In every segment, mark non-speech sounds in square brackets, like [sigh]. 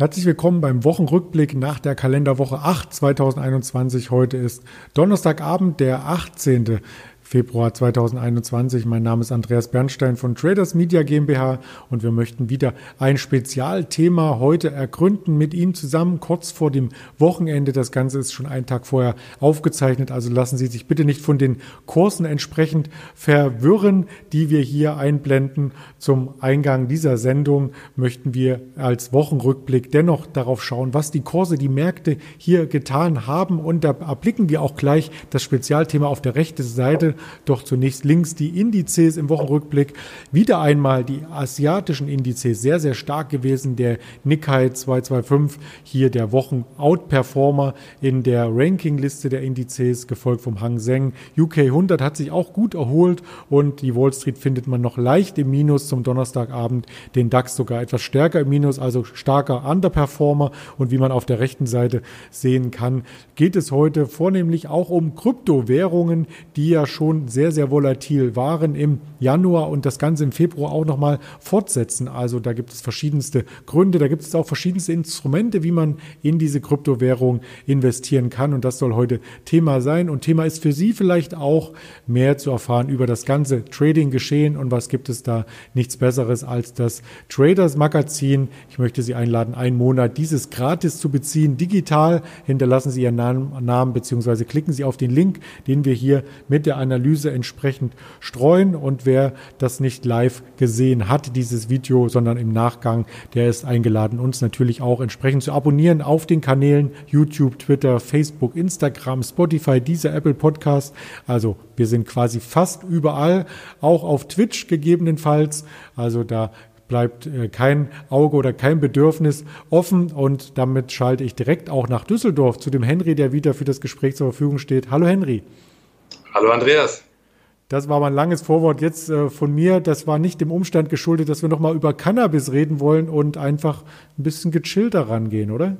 Herzlich willkommen beim Wochenrückblick nach der Kalenderwoche 8 2021. Heute ist Donnerstagabend, der 18. Februar 2021. Mein Name ist Andreas Bernstein von Traders Media GmbH und wir möchten wieder ein Spezialthema heute ergründen mit Ihnen zusammen kurz vor dem Wochenende. Das Ganze ist schon einen Tag vorher aufgezeichnet, also lassen Sie sich bitte nicht von den Kursen entsprechend verwirren, die wir hier einblenden. Zum Eingang dieser Sendung möchten wir als Wochenrückblick dennoch darauf schauen, was die Kurse, die Märkte hier getan haben und da erblicken wir auch gleich das Spezialthema auf der rechten Seite doch zunächst links die Indizes im Wochenrückblick. Wieder einmal die asiatischen Indizes sehr, sehr stark gewesen. Der Nikkei 225, hier der Wochen-Outperformer in der Rankingliste der Indizes, gefolgt vom Hang Seng. UK 100 hat sich auch gut erholt und die Wall Street findet man noch leicht im Minus zum Donnerstagabend. Den DAX sogar etwas stärker im Minus, also starker Underperformer. Und wie man auf der rechten Seite sehen kann, geht es heute vornehmlich auch um Kryptowährungen, die ja schon schon sehr, sehr volatil waren im Januar und das Ganze im Februar auch nochmal fortsetzen. Also da gibt es verschiedenste Gründe, da gibt es auch verschiedenste Instrumente, wie man in diese Kryptowährung investieren kann. Und das soll heute Thema sein. Und Thema ist für Sie vielleicht auch mehr zu erfahren über das ganze Trading-Geschehen und was gibt es da nichts Besseres als das Traders Magazin. Ich möchte Sie einladen, einen Monat dieses gratis zu beziehen, digital. Hinterlassen Sie Ihren Namen, Namen beziehungsweise klicken Sie auf den Link, den wir hier mit der Analyse Analyse entsprechend streuen. Und wer das nicht live gesehen hat, dieses Video, sondern im Nachgang, der ist eingeladen, uns natürlich auch entsprechend zu abonnieren auf den Kanälen YouTube, Twitter, Facebook, Instagram, Spotify, dieser Apple Podcast. Also wir sind quasi fast überall, auch auf Twitch gegebenenfalls. Also da bleibt äh, kein Auge oder kein Bedürfnis offen und damit schalte ich direkt auch nach Düsseldorf zu dem Henry, der wieder für das Gespräch zur Verfügung steht. Hallo Henry. Hallo Andreas. Das war mein langes Vorwort jetzt äh, von mir. Das war nicht dem Umstand geschuldet, dass wir nochmal über Cannabis reden wollen und einfach ein bisschen gechillter rangehen, oder?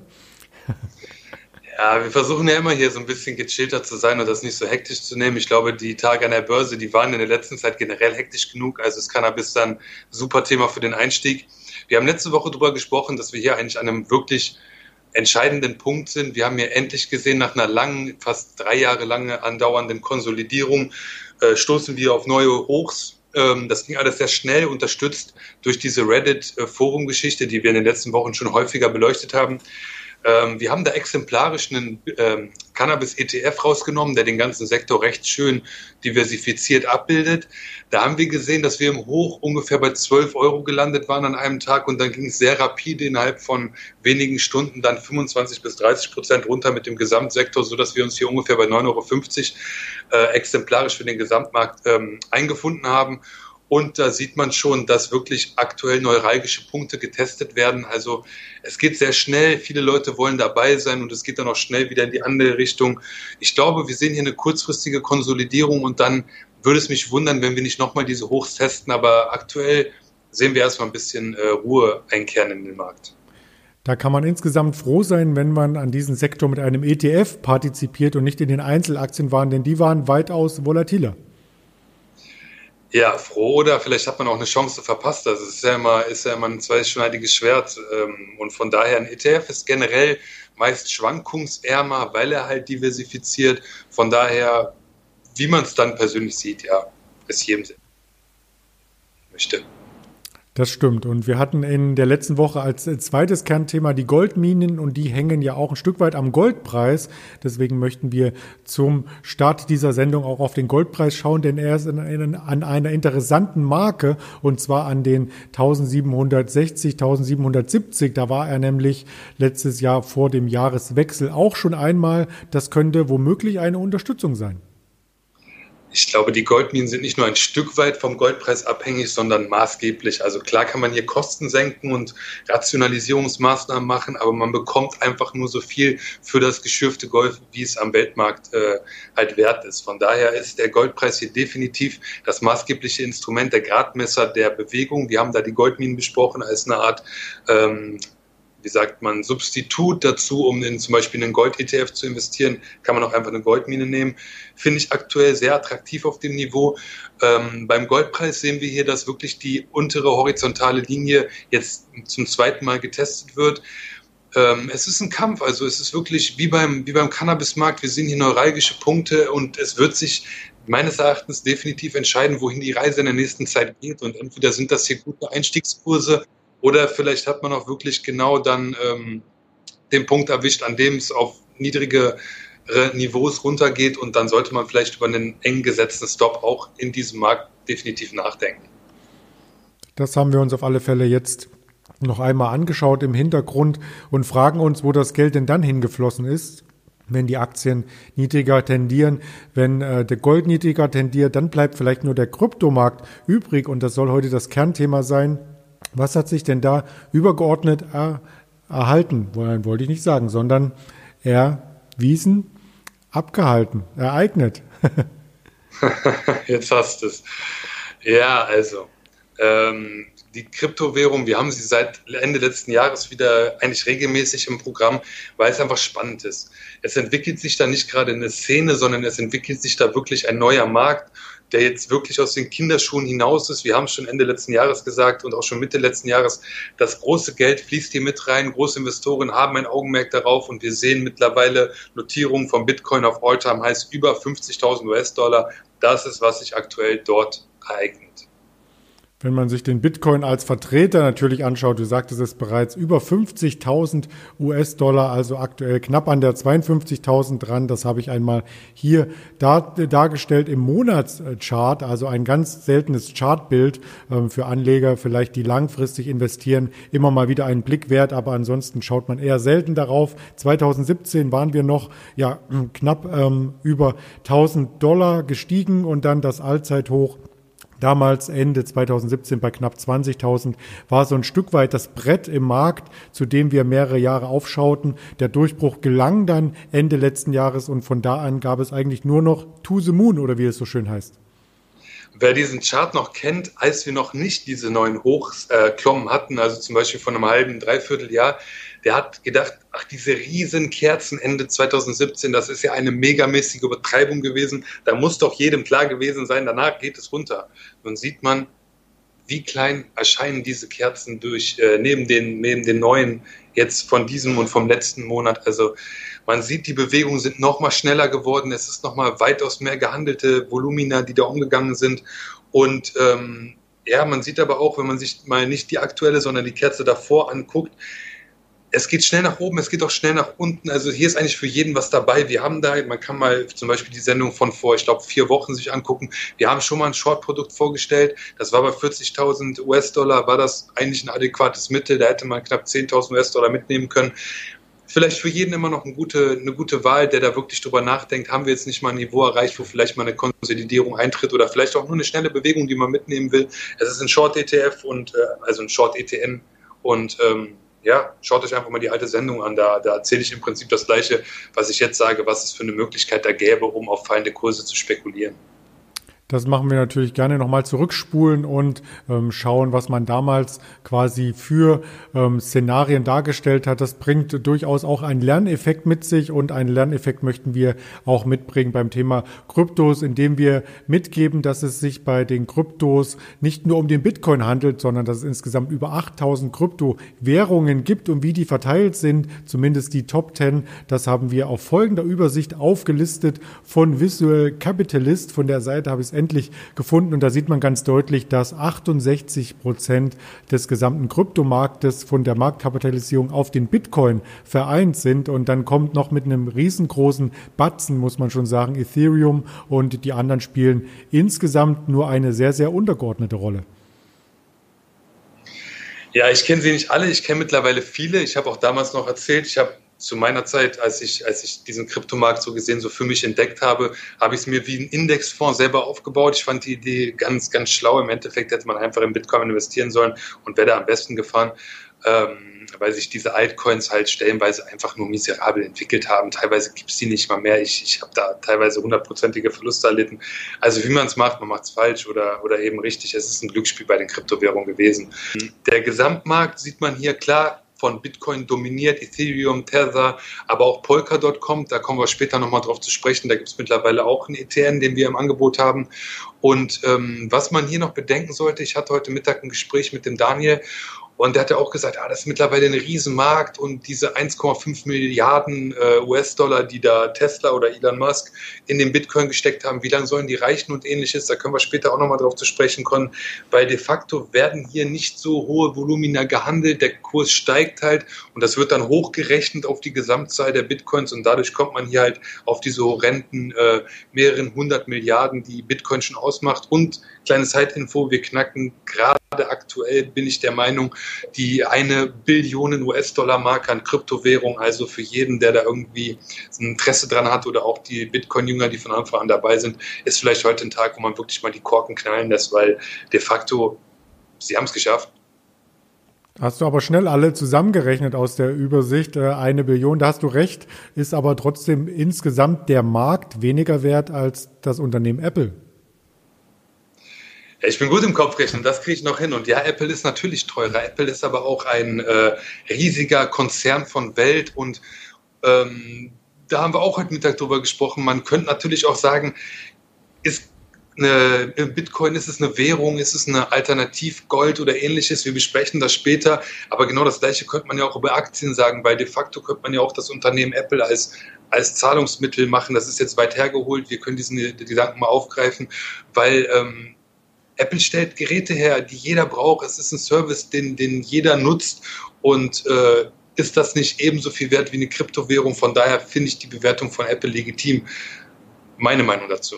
Ja, wir versuchen ja immer hier so ein bisschen gechillter zu sein und das nicht so hektisch zu nehmen. Ich glaube, die Tage an der Börse, die waren in der letzten Zeit generell hektisch genug. Also ist Cannabis dann ein super Thema für den Einstieg. Wir haben letzte Woche darüber gesprochen, dass wir hier eigentlich an einem wirklich entscheidenden Punkt sind. Wir haben ja endlich gesehen, nach einer langen, fast drei Jahre lange andauernden Konsolidierung, äh, stoßen wir auf neue Hochs. Ähm, das ging alles sehr schnell, unterstützt durch diese Reddit-Forum-Geschichte, die wir in den letzten Wochen schon häufiger beleuchtet haben. Ähm, wir haben da exemplarisch einen ähm, Cannabis-ETF rausgenommen, der den ganzen Sektor recht schön diversifiziert abbildet. Da haben wir gesehen, dass wir im Hoch ungefähr bei 12 Euro gelandet waren an einem Tag und dann ging es sehr rapide innerhalb von wenigen Stunden dann 25 bis 30 Prozent runter mit dem Gesamtsektor, sodass wir uns hier ungefähr bei 9,50 Euro äh, exemplarisch für den Gesamtmarkt ähm, eingefunden haben. Und da sieht man schon, dass wirklich aktuell neuralgische Punkte getestet werden. Also es geht sehr schnell, viele Leute wollen dabei sein und es geht dann auch schnell wieder in die andere Richtung. Ich glaube, wir sehen hier eine kurzfristige Konsolidierung und dann würde es mich wundern, wenn wir nicht nochmal diese Hochs testen. Aber aktuell sehen wir erstmal ein bisschen äh, Ruhe einkehren in den Markt. Da kann man insgesamt froh sein, wenn man an diesem Sektor mit einem ETF partizipiert und nicht in den Einzelaktien waren, denn die waren weitaus volatiler. Ja, froh oder vielleicht hat man auch eine Chance verpasst. Das ist ja immer, ist ja immer ein zweischneidiges Schwert. Ähm, und von daher ein ETF ist generell meist schwankungsärmer, weil er halt diversifiziert. Von daher, wie man es dann persönlich sieht, ja, ist jedem möchte. Das stimmt. Und wir hatten in der letzten Woche als zweites Kernthema die Goldminen und die hängen ja auch ein Stück weit am Goldpreis. Deswegen möchten wir zum Start dieser Sendung auch auf den Goldpreis schauen, denn er ist in, in, an einer interessanten Marke und zwar an den 1760, 1770. Da war er nämlich letztes Jahr vor dem Jahreswechsel auch schon einmal. Das könnte womöglich eine Unterstützung sein. Ich glaube, die Goldminen sind nicht nur ein Stück weit vom Goldpreis abhängig, sondern maßgeblich. Also klar kann man hier Kosten senken und Rationalisierungsmaßnahmen machen, aber man bekommt einfach nur so viel für das geschürfte Gold, wie es am Weltmarkt äh, halt wert ist. Von daher ist der Goldpreis hier definitiv das maßgebliche Instrument, der Gradmesser der Bewegung. Wir haben da die Goldminen besprochen als eine Art ähm, wie sagt man, Substitut dazu, um in zum Beispiel einen Gold-ETF zu investieren, kann man auch einfach eine Goldmine nehmen. Finde ich aktuell sehr attraktiv auf dem Niveau. Ähm, beim Goldpreis sehen wir hier, dass wirklich die untere horizontale Linie jetzt zum zweiten Mal getestet wird. ähm, es ist ein Kampf, also es ist wirklich wie beim, wie beim Cannabismarkt, wir sehen hier neuralgische Punkte und es wird sich meines Erachtens definitiv entscheiden, wohin die Reise in der nächsten Zeit geht und entweder sind das hier gute Einstiegskurse oder vielleicht hat man auch wirklich genau dann ähm, den Punkt erwischt, an dem es auf niedrige Niveaus runtergeht und dann sollte man vielleicht über einen eng gesetzten Stop auch in diesem Markt definitiv nachdenken. Das haben wir uns auf alle Fälle jetzt noch einmal angeschaut im Hintergrund und fragen uns, wo das Geld denn dann hingeflossen ist. Wenn die Aktien niedriger tendieren, wenn äh, der Gold niedriger tendiert, dann bleibt vielleicht nur der Kryptomarkt übrig und das soll heute das Kernthema sein. Was hat sich denn da übergeordnet er, erhalten? Wollte ich nicht sagen, sondern erwiesen, abgehalten, ereignet. [laughs] Jetzt hast du es. Ja, also ähm, die Kryptowährung, wir haben sie seit Ende letzten Jahres wieder eigentlich regelmäßig im Programm, weil es einfach spannend ist. Es entwickelt sich da nicht gerade eine Szene, sondern es entwickelt sich da wirklich ein neuer Markt, der jetzt wirklich aus den Kinderschuhen hinaus ist. Wir haben es schon Ende letzten Jahres gesagt und auch schon Mitte letzten Jahres, das große Geld fließt hier mit rein. Große Investoren haben ein Augenmerk darauf und wir sehen mittlerweile Notierungen vom Bitcoin auf Alltime heißt über 50.000 US-Dollar. Das ist, was sich aktuell dort ereignet. Wenn man sich den Bitcoin als Vertreter natürlich anschaut, du sagtest es bereits, über 50.000 US-Dollar, also aktuell knapp an der 52.000 dran. Das habe ich einmal hier dar dargestellt im Monatschart, also ein ganz seltenes Chartbild ähm, für Anleger, vielleicht die langfristig investieren, immer mal wieder einen Blick wert, aber ansonsten schaut man eher selten darauf. 2017 waren wir noch ja knapp ähm, über 1.000 Dollar gestiegen und dann das Allzeithoch damals Ende 2017 bei knapp 20.000, war so ein Stück weit das Brett im Markt, zu dem wir mehrere Jahre aufschauten. Der Durchbruch gelang dann Ende letzten Jahres und von da an gab es eigentlich nur noch To the Moon oder wie es so schön heißt. Wer diesen Chart noch kennt, als wir noch nicht diese neuen Hochklommen äh, hatten, also zum Beispiel von einem halben, dreiviertel Jahr, der hat gedacht, ach, diese riesen Kerzen Ende 2017, das ist ja eine megamäßige Übertreibung gewesen. Da muss doch jedem klar gewesen sein, danach geht es runter. Nun sieht man, wie klein erscheinen diese Kerzen durch, äh, neben, den, neben den neuen jetzt von diesem und vom letzten Monat. Also man sieht, die Bewegungen sind noch mal schneller geworden. Es ist noch mal weitaus mehr gehandelte Volumina, die da umgegangen sind. Und ähm, ja, man sieht aber auch, wenn man sich mal nicht die aktuelle, sondern die Kerze davor anguckt, es geht schnell nach oben, es geht auch schnell nach unten. Also hier ist eigentlich für jeden was dabei. Wir haben da, man kann mal zum Beispiel die Sendung von vor, ich glaube, vier Wochen sich angucken. Wir haben schon mal ein Short-Produkt vorgestellt. Das war bei 40.000 US-Dollar, war das eigentlich ein adäquates Mittel. Da hätte man knapp 10.000 US-Dollar mitnehmen können. Vielleicht für jeden immer noch eine gute, eine gute Wahl, der da wirklich drüber nachdenkt. Haben wir jetzt nicht mal ein Niveau erreicht, wo vielleicht mal eine Konsolidierung eintritt oder vielleicht auch nur eine schnelle Bewegung, die man mitnehmen will. Es ist ein Short-ETF und äh, also ein Short-ETN und ähm, ja, schaut euch einfach mal die alte Sendung an. Da, da erzähle ich im Prinzip das Gleiche, was ich jetzt sage, was es für eine Möglichkeit da gäbe, um auf fallende Kurse zu spekulieren. Das machen wir natürlich gerne nochmal zurückspulen und ähm, schauen, was man damals quasi für ähm, Szenarien dargestellt hat. Das bringt durchaus auch einen Lerneffekt mit sich und einen Lerneffekt möchten wir auch mitbringen beim Thema Kryptos, indem wir mitgeben, dass es sich bei den Kryptos nicht nur um den Bitcoin handelt, sondern dass es insgesamt über 8000 Kryptowährungen gibt und wie die verteilt sind, zumindest die Top 10, das haben wir auf folgender Übersicht aufgelistet von Visual Capitalist. Von der Seite habe ich es endlich gefunden. Und da sieht man ganz deutlich, dass 68 Prozent des gesamten Kryptomarktes von der Marktkapitalisierung auf den Bitcoin vereint sind. Und dann kommt noch mit einem riesengroßen Batzen, muss man schon sagen, Ethereum und die anderen spielen insgesamt nur eine sehr, sehr untergeordnete Rolle. Ja, ich kenne sie nicht alle, ich kenne mittlerweile viele. Ich habe auch damals noch erzählt, ich habe zu meiner Zeit, als ich, als ich diesen Kryptomarkt so gesehen so für mich entdeckt habe, habe ich es mir wie ein Indexfonds selber aufgebaut. Ich fand die Idee ganz, ganz schlau. Im Endeffekt hätte man einfach in Bitcoin investieren sollen und wäre da am besten gefahren. Ähm, weil sich diese Altcoins halt stellenweise einfach nur miserabel entwickelt haben. Teilweise gibt es die nicht mal mehr. Ich, ich habe da teilweise hundertprozentige Verluste erlitten. Also wie man es macht, man macht es falsch oder, oder eben richtig. Es ist ein Glücksspiel bei den Kryptowährungen gewesen. Der Gesamtmarkt sieht man hier klar von Bitcoin dominiert, Ethereum, Tether, aber auch Polkadot kommt. Da kommen wir später nochmal drauf zu sprechen. Da gibt es mittlerweile auch einen ETN, den wir im Angebot haben. Und ähm, was man hier noch bedenken sollte, ich hatte heute Mittag ein Gespräch mit dem Daniel Und der hat ja auch gesagt, ah, das ist mittlerweile ein Riesenmarkt und diese 1,5 Milliarden äh, US-Dollar, die da Tesla oder Elon Musk in den Bitcoin gesteckt haben, wie lange sollen die reichen und ähnliches, da können wir später auch nochmal drauf zu sprechen kommen, weil de facto werden hier nicht so hohe Volumina gehandelt, der Kurs steigt halt und das wird dann hochgerechnet auf die Gesamtzahl der Bitcoins und dadurch kommt man hier halt auf diese horrenden äh, mehreren hundert Milliarden, die Bitcoin schon ausmacht und kleine Zeitinfo, wir knacken gerade aktuell, bin ich der Meinung, die eine Billionen US-Dollar-Marke an Kryptowährung, also für jeden, der da irgendwie ein Interesse dran hat oder auch die Bitcoin-Jünger, die von Anfang an dabei sind, ist vielleicht heute ein Tag, wo man wirklich mal die Korken knallen lässt, weil de facto, sie haben es geschafft. Hast du aber schnell alle zusammengerechnet aus der Übersicht. Äh, eine Billion, da hast du recht, ist aber trotzdem insgesamt der Markt weniger wert als das Unternehmen Apple. Ich bin gut im Kopfrechnen, das kriege ich noch hin. Und ja, Apple ist natürlich teurer. Apple ist aber auch ein äh, riesiger Konzern von Welt und ähm, da haben wir auch heute Mittag drüber gesprochen. Man könnte natürlich auch sagen, ist eine, Bitcoin, ist es eine Währung, ist es eine Alternativ Gold oder ähnliches? Wir besprechen das später. Aber genau das Gleiche könnte man ja auch über Aktien sagen, weil de facto könnte man ja auch das Unternehmen Apple als, als Zahlungsmittel machen. Das ist jetzt weit hergeholt. Wir können diesen Gedanken mal aufgreifen, weil ähm, Apple stellt Geräte her, die jeder braucht. Es ist ein Service, den, den jeder nutzt und äh, ist das nicht ebenso viel wert wie eine Kryptowährung? Von daher finde ich die Bewertung von Apple legitim. Meine Meinung dazu.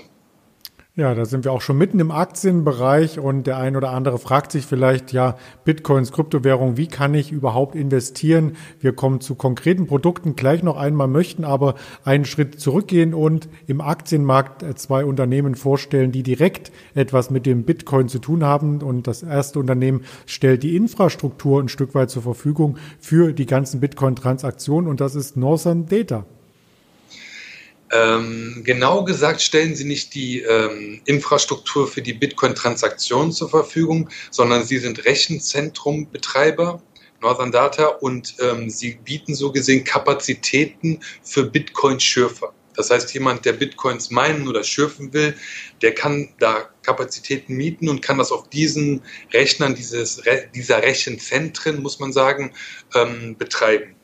Ja, da sind wir auch schon mitten im Aktienbereich und der ein oder andere fragt sich vielleicht, ja, Bitcoins, Kryptowährung, wie kann ich überhaupt investieren? Wir kommen zu konkreten Produkten gleich noch einmal, möchten aber einen Schritt zurückgehen und im Aktienmarkt zwei Unternehmen vorstellen, die direkt etwas mit dem Bitcoin zu tun haben. Und das erste Unternehmen stellt die Infrastruktur ein Stück weit zur Verfügung für die ganzen Bitcoin-Transaktionen und das ist Northern Data. Ähm, genau gesagt stellen sie nicht die ähm, Infrastruktur für die Bitcoin-Transaktionen zur Verfügung, sondern sie sind Rechenzentrumbetreiber, Northern Data, und ähm, sie bieten so gesehen Kapazitäten für Bitcoin-Schürfer. Das heißt, jemand, der Bitcoins meinen oder schürfen will, der kann da Kapazitäten mieten und kann das auf diesen Rechnern dieses, dieser Rechenzentren, muss man sagen, ähm, betreiben.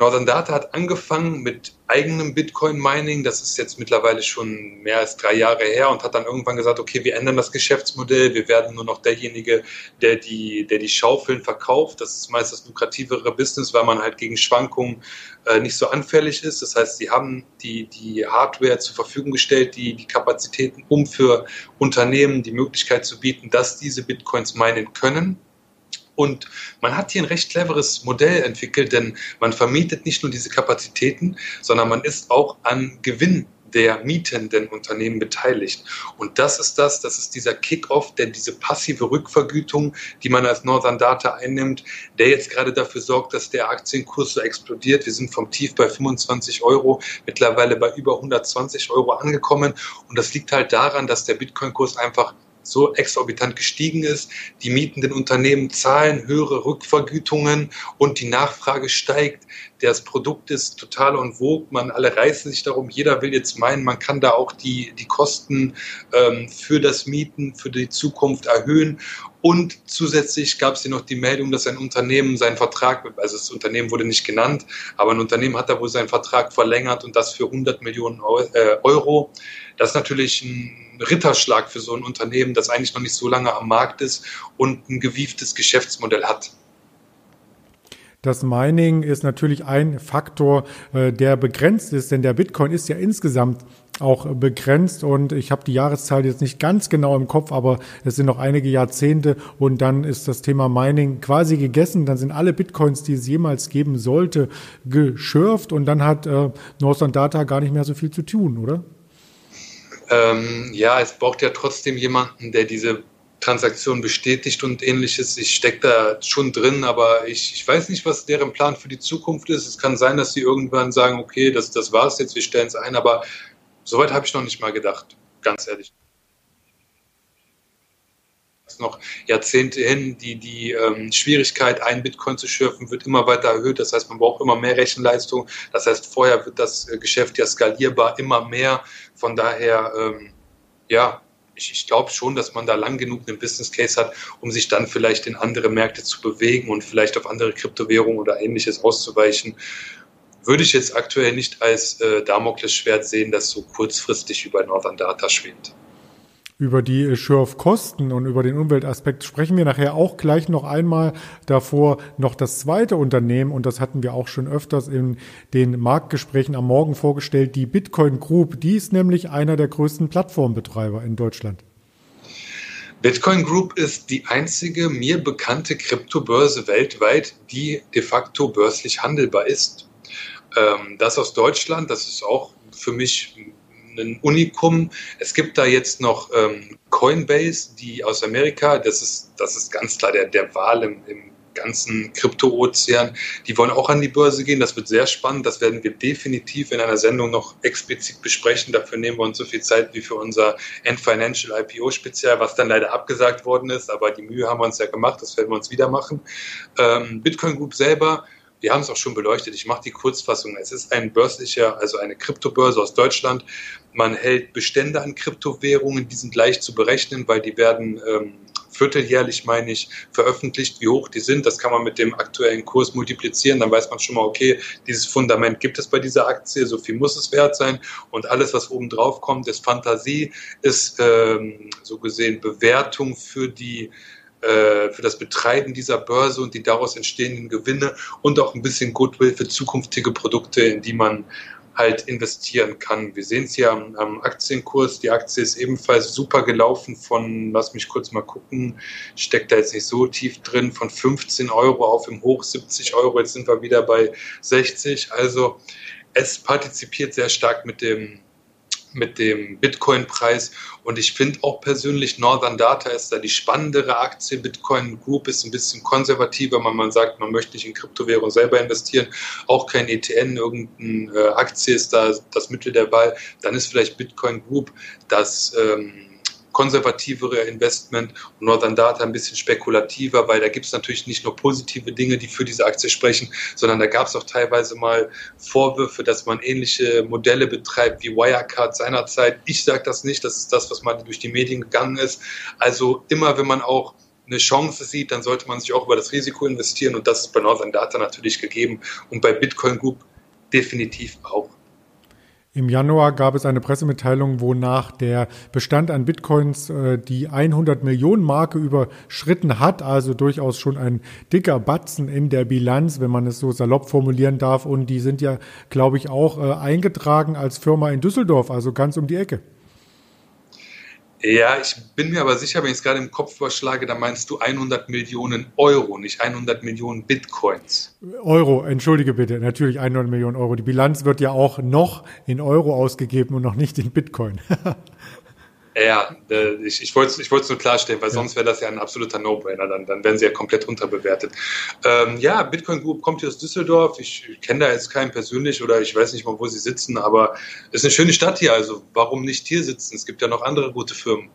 Northern Data hat angefangen mit eigenem Bitcoin-Mining. Das ist jetzt mittlerweile schon mehr als drei Jahre her und hat dann irgendwann gesagt, okay, wir ändern das Geschäftsmodell. Wir werden nur noch derjenige, der die, der die Schaufeln verkauft. Das ist meist das lukrativere Business, weil man halt gegen Schwankungen äh, nicht so anfällig ist. Das heißt, sie haben die, die Hardware zur Verfügung gestellt, die, die Kapazitäten, um für Unternehmen die Möglichkeit zu bieten, dass diese Bitcoins meinen können und man hat hier ein recht cleveres Modell entwickelt, denn man vermietet nicht nur diese Kapazitäten, sondern man ist auch an Gewinn der mietenden Unternehmen beteiligt. Und das ist das, das ist dieser Kick-off, der diese passive Rückvergütung, die man als Northern Data einnimmt, der jetzt gerade dafür sorgt, dass der Aktienkurs so explodiert. Wir sind vom Tief bei 25 Euro mittlerweile bei über 120 Euro angekommen. Und das liegt halt daran, dass der Bitcoin-Kurs einfach so exorbitant gestiegen ist. Die mietenden Unternehmen zahlen höhere Rückvergütungen und die Nachfrage steigt. Das Produkt ist total en vogue. Man alle reißen sich darum. Jeder will jetzt meinen, man kann da auch die, die Kosten ähm, für das Mieten, für die Zukunft erhöhen. Und zusätzlich gab es hier noch die Meldung, dass ein Unternehmen seinen Vertrag, also das Unternehmen wurde nicht genannt, aber ein Unternehmen hat da wohl seinen Vertrag verlängert und das für 100 Millionen äh, Euro. Das ist natürlich ein Ritterschlag für so ein Unternehmen, das eigentlich noch nicht so lange am Markt ist und ein gewieftes Geschäftsmodell hat. Das Mining ist natürlich ein Faktor, äh, der begrenzt ist, denn der Bitcoin ist ja insgesamt auch begrenzt und ich habe die Jahreszahl jetzt nicht ganz genau im Kopf, aber es sind noch einige Jahrzehnte und dann ist das Thema Mining quasi gegessen. Dann sind alle Bitcoins, die es jemals geben sollte, geschürft und dann hat äh, Northern Data gar nicht mehr so viel zu tun, oder? Ähm, ja, es braucht ja trotzdem jemanden, der diese Transaktion bestätigt und ähnliches. Ich stecke da schon drin, aber ich, ich weiß nicht, was deren Plan für die Zukunft ist. Es kann sein, dass sie irgendwann sagen, okay, das, das war's jetzt, wir stellen es ein, aber soweit habe ich noch nicht mal gedacht, ganz ehrlich noch Jahrzehnte hin. Die, die ähm, Schwierigkeit, einen Bitcoin zu schürfen, wird immer weiter erhöht. Das heißt, man braucht immer mehr Rechenleistung. Das heißt, vorher wird das äh, Geschäft ja skalierbar immer mehr. Von daher, ähm, ja, ich, ich glaube schon, dass man da lang genug einen Business Case hat, um sich dann vielleicht in andere Märkte zu bewegen und vielleicht auf andere Kryptowährungen oder ähnliches auszuweichen. Würde ich jetzt aktuell nicht als äh, Damoklesschwert sehen, das so kurzfristig über Northern Data schwebt. Über die Schürf-Kosten und über den Umweltaspekt sprechen wir nachher auch gleich noch einmal. Davor noch das zweite Unternehmen, und das hatten wir auch schon öfters in den Marktgesprächen am Morgen vorgestellt, die Bitcoin Group. Die ist nämlich einer der größten Plattformbetreiber in Deutschland. Bitcoin Group ist die einzige mir bekannte Kryptobörse weltweit, die de facto börslich handelbar ist. Ähm, das aus Deutschland, das ist auch für mich ein Unikum. Es gibt da jetzt noch ähm, Coinbase, die aus Amerika, das ist, das ist ganz klar der, der Wahl im, im ganzen Krypto-Ozean. Die wollen auch an die Börse gehen. Das wird sehr spannend. Das werden wir definitiv in einer Sendung noch explizit besprechen. Dafür nehmen wir uns so viel Zeit wie für unser End Financial IPO speziell, was dann leider abgesagt worden ist. Aber die Mühe haben wir uns ja gemacht. Das werden wir uns wieder machen. Ähm, Bitcoin Group selber wir haben es auch schon beleuchtet. Ich mache die Kurzfassung. Es ist ein börslicher, also eine Kryptobörse aus Deutschland. Man hält Bestände an Kryptowährungen, die sind leicht zu berechnen, weil die werden ähm, vierteljährlich, meine ich, veröffentlicht, wie hoch die sind. Das kann man mit dem aktuellen Kurs multiplizieren. Dann weiß man schon mal, okay, dieses Fundament gibt es bei dieser Aktie, so viel muss es wert sein. Und alles, was oben drauf kommt, ist Fantasie, ist ähm, so gesehen Bewertung für die äh, für das Betreiben dieser Börse und die daraus entstehenden Gewinne und auch ein bisschen Goodwill für zukünftige Produkte, in die man halt investieren kann. Wir sehen es hier am, am, Aktienkurs. Die Aktie ist ebenfalls super gelaufen von, lass mich kurz mal gucken, steckt da jetzt nicht so tief drin, von 15 Euro auf im Hoch 70 Euro. Jetzt sind wir wieder bei 60. Also es partizipiert sehr stark mit dem mit dem Bitcoin-Preis. Und ich finde auch persönlich, Northern Data ist da die spannendere Aktie. Bitcoin Group ist ein bisschen konservativer, wenn man sagt, man möchte nicht in Kryptowährung selber investieren. Auch kein ETN, irgendeine äh, Aktie ist da das Mittel der Wahl. Dann ist vielleicht Bitcoin Group das ähm, konservativere Investment und Northern Data ein bisschen spekulativer, weil da gibt es natürlich nicht nur positive Dinge, die für diese Aktie sprechen, sondern da gab es auch teilweise mal Vorwürfe, dass man ähnliche Modelle betreibt wie Wirecard seinerzeit. Ich sage das nicht, das ist das, was mal durch die Medien gegangen ist. Also immer, wenn man auch eine Chance sieht, dann sollte man sich auch über das Risiko investieren und das ist bei Northern Data natürlich gegeben und bei Bitcoin Group definitiv auch. Im Januar gab es eine Pressemitteilung, wonach der Bestand an Bitcoins äh, die 100 Millionen Marke überschritten hat, also durchaus schon ein dicker Batzen in der Bilanz, wenn man es so salopp formulieren darf. Und die sind ja, glaube ich, auch äh, eingetragen als Firma in Düsseldorf, also ganz um die Ecke. Ja, ich bin mir aber sicher, wenn ich es gerade im Kopf überschlage, dann meinst du 100 Millionen Euro, nicht 100 Millionen Bitcoins. Euro, entschuldige bitte, natürlich 100 Millionen Euro. Die Bilanz wird ja auch noch in Euro ausgegeben und noch nicht in Bitcoin. [laughs] Ja, äh, ich, ich wollte es ich nur klarstellen, weil ja. sonst wäre das ja ein absoluter No-Brainer. Dann, dann wären sie ja komplett unterbewertet. Ähm, ja, Bitcoin Group kommt hier aus Düsseldorf. Ich, ich kenne da jetzt keinen persönlich oder ich weiß nicht mal, wo sie sitzen, aber es ist eine schöne Stadt hier. Also warum nicht hier sitzen? Es gibt ja noch andere gute Firmen.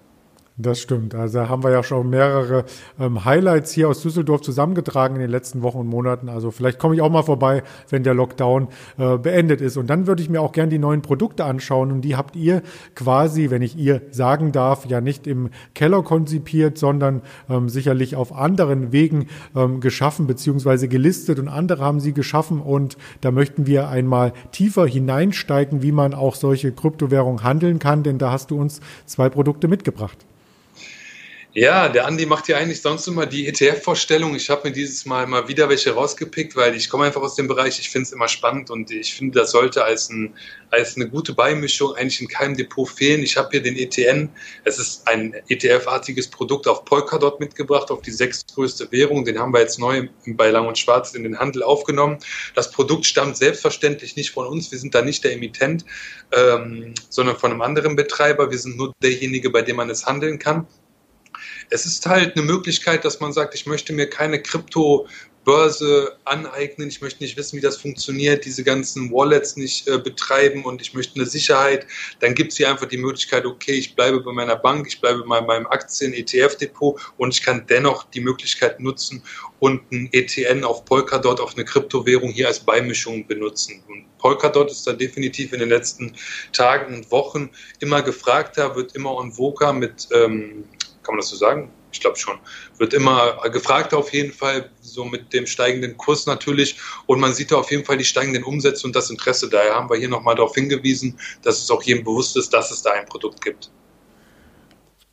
Das stimmt. Also haben wir ja schon mehrere ähm, Highlights hier aus Düsseldorf zusammengetragen in den letzten Wochen und Monaten. Also vielleicht komme ich auch mal vorbei, wenn der Lockdown äh, beendet ist. Und dann würde ich mir auch gern die neuen Produkte anschauen. Und die habt ihr quasi, wenn ich ihr sagen darf, ja nicht im Keller konzipiert, sondern ähm, sicherlich auf anderen Wegen ähm, geschaffen beziehungsweise gelistet. Und andere haben sie geschaffen. Und da möchten wir einmal tiefer hineinsteigen, wie man auch solche Kryptowährungen handeln kann. Denn da hast du uns zwei Produkte mitgebracht. Ja, der Andi macht ja eigentlich sonst immer die ETF-Vorstellung. Ich habe mir dieses Mal mal wieder welche rausgepickt, weil ich komme einfach aus dem Bereich, ich finde es immer spannend und ich finde, das sollte als, ein, als eine gute Beimischung eigentlich in keinem Depot fehlen. Ich habe hier den ETN, es ist ein ETF-artiges Produkt auf Polkadot mitgebracht, auf die sechstgrößte Währung. Den haben wir jetzt neu bei Lang und Schwarz in den Handel aufgenommen. Das Produkt stammt selbstverständlich nicht von uns, wir sind da nicht der Emittent, ähm, sondern von einem anderen Betreiber. Wir sind nur derjenige, bei dem man es handeln kann. Es ist halt eine Möglichkeit, dass man sagt, ich möchte mir keine Krypto Börse aneignen. Ich möchte nicht wissen, wie das funktioniert, diese ganzen Wallets nicht äh, betreiben und ich möchte eine Sicherheit. Dann gibt es hier einfach die Möglichkeit, okay, ich bleibe bei meiner Bank, ich bleibe bei meinem Aktien-ETF-Depot und ich kann dennoch die Möglichkeit nutzen und ein ETN auf Polkadot, auf eine Kryptowährung hier als Beimischung benutzen. Und Polkadot ist da definitiv in den letzten Tagen und Wochen immer gefragter, wird immer on voga mit, ähm, kann man das so sagen? Ich glaube schon. Wird immer gefragt auf jeden Fall, so mit dem steigenden Kurs natürlich. Und man sieht da auf jeden Fall die steigenden Umsätze und das Interesse. Daher haben wir hier nochmal darauf hingewiesen, dass es auch jedem bewusst ist, dass es da ein Produkt gibt.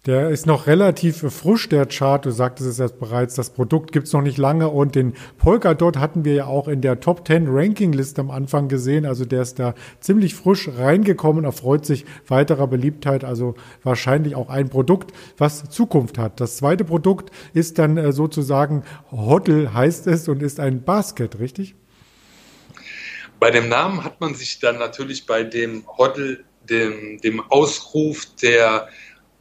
Der ist noch relativ frisch, der Chart. Du sagtest es jetzt bereits, das Produkt gibt's noch nicht lange und den Polkadot hatten wir ja auch in der Top 10 Ranking Liste am Anfang gesehen. Also der ist da ziemlich frisch reingekommen, erfreut sich weiterer Beliebtheit. Also wahrscheinlich auch ein Produkt, was Zukunft hat. Das zweite Produkt ist dann äh, sozusagen Hotel heißt es und ist ein Basket, richtig? Bei dem Namen hat man sich dann natürlich bei dem Hotel, dem, dem Ausruf der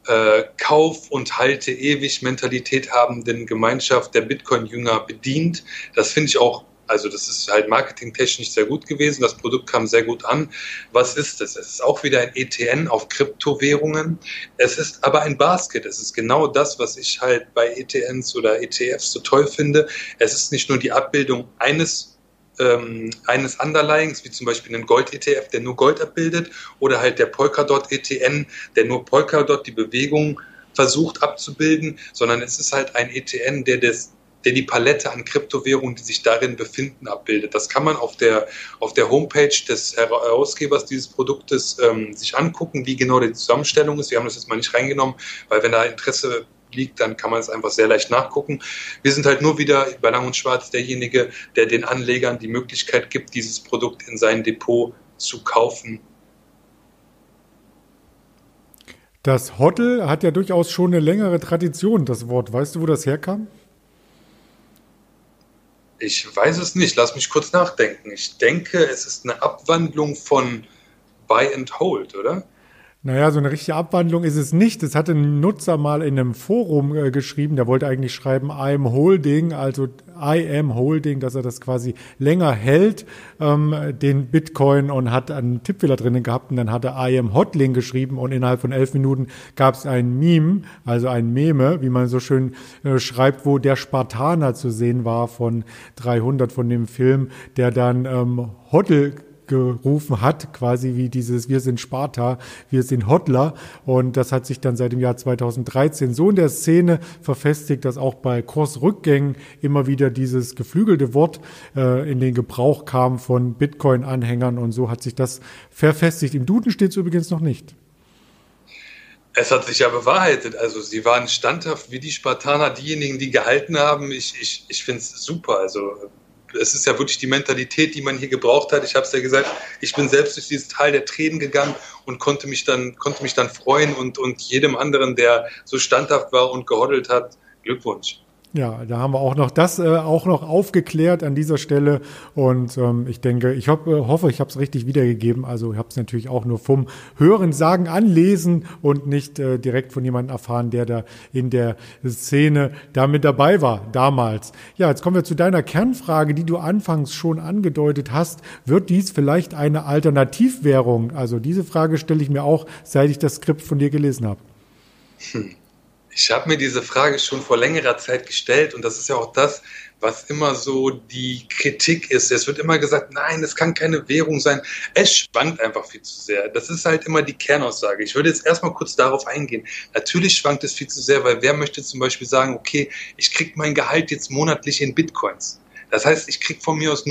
äh, Kauf- und Halte ewig Mentalität habenden Gemeinschaft der Bitcoin-Jünger bedient. Das finde ich auch also das ist halt marketingtechnisch sehr gut gewesen. Das Produkt kam sehr gut an. Was ist es? Es ist auch wieder ein ETN auf Kryptowährungen. Es ist aber ein Basket. Es ist genau das, was ich halt bei ETNs oder ETFs so toll finde. Es ist nicht nur die Abbildung eines ähm, eines Underlyings, wie zum Beispiel ein Gold-ETF, der nur Gold abbildet, oder halt der Polkadot-ETN, der nur Polkadot die Bewegung versucht abzubilden, sondern es ist halt ein ETN, der das der die Palette an Kryptowährungen, die sich darin befinden, abbildet. Das kann man auf der, auf der Homepage des Herausgebers dieses Produktes ähm, sich angucken, wie genau die Zusammenstellung ist. Wir haben das jetzt mal nicht reingenommen, weil wenn da Interesse liegt, dann kann man es einfach sehr leicht nachgucken. Wir sind halt nur wieder bei Lang und Schwarz derjenige, der den Anlegern die Möglichkeit gibt, dieses Produkt in sein Depot zu kaufen. Das Hotel hat ja durchaus schon eine längere Tradition, das Wort. Weißt du, wo das herkam? Ich weiß es nicht. Lass mich kurz nachdenken. Ich denke, es ist eine Abwandlung von Buy and Hold, oder? Naja, so eine richtige Abwandlung ist es nicht. Das hatte ein Nutzer mal in einem Forum äh, geschrieben, der wollte eigentlich schreiben, I am holding, also I am holding, dass er das quasi länger hält, ähm, den Bitcoin und hat einen Tippfehler drinnen gehabt und dann hat er I am hotling geschrieben und innerhalb von elf Minuten gab es ein Meme, also ein Meme, wie man so schön äh, schreibt, wo der Spartaner zu sehen war von 300 von dem Film, der dann ähm, Hoddle gerufen hat, quasi wie dieses Wir sind Sparta, wir sind Hodler. Und das hat sich dann seit dem Jahr 2013 so in der Szene verfestigt, dass auch bei Kursrückgängen immer wieder dieses geflügelte Wort äh, in den Gebrauch kam von Bitcoin-Anhängern. Und so hat sich das verfestigt. Im Duden steht es übrigens noch nicht. Es hat sich ja bewahrheitet. Also sie waren standhaft wie die Spartaner, diejenigen, die gehalten haben. Ich, ich, ich finde es super. Also es ist ja wirklich die Mentalität, die man hier gebraucht hat. Ich habe es ja gesagt, ich bin selbst durch dieses Tal der Tränen gegangen und konnte mich dann, konnte mich dann freuen und, und jedem anderen, der so standhaft war und gehoddelt hat, Glückwunsch. Ja, da haben wir auch noch das äh, auch noch aufgeklärt an dieser Stelle und ähm, ich denke, ich hab, äh, hoffe, ich habe es richtig wiedergegeben. Also ich habe es natürlich auch nur vom Hören, Sagen, Anlesen und nicht äh, direkt von jemandem erfahren, der da in der Szene damit dabei war damals. Ja, jetzt kommen wir zu deiner Kernfrage, die du anfangs schon angedeutet hast. Wird dies vielleicht eine Alternativwährung? Also diese Frage stelle ich mir auch, seit ich das Skript von dir gelesen habe. Hm. Ich habe mir diese Frage schon vor längerer Zeit gestellt und das ist ja auch das, was immer so die Kritik ist. Es wird immer gesagt, nein, es kann keine Währung sein. Es schwankt einfach viel zu sehr. Das ist halt immer die Kernaussage. Ich würde jetzt erstmal kurz darauf eingehen. Natürlich schwankt es viel zu sehr, weil wer möchte zum Beispiel sagen, okay, ich kriege mein Gehalt jetzt monatlich in Bitcoins. Das heißt, ich kriege von mir aus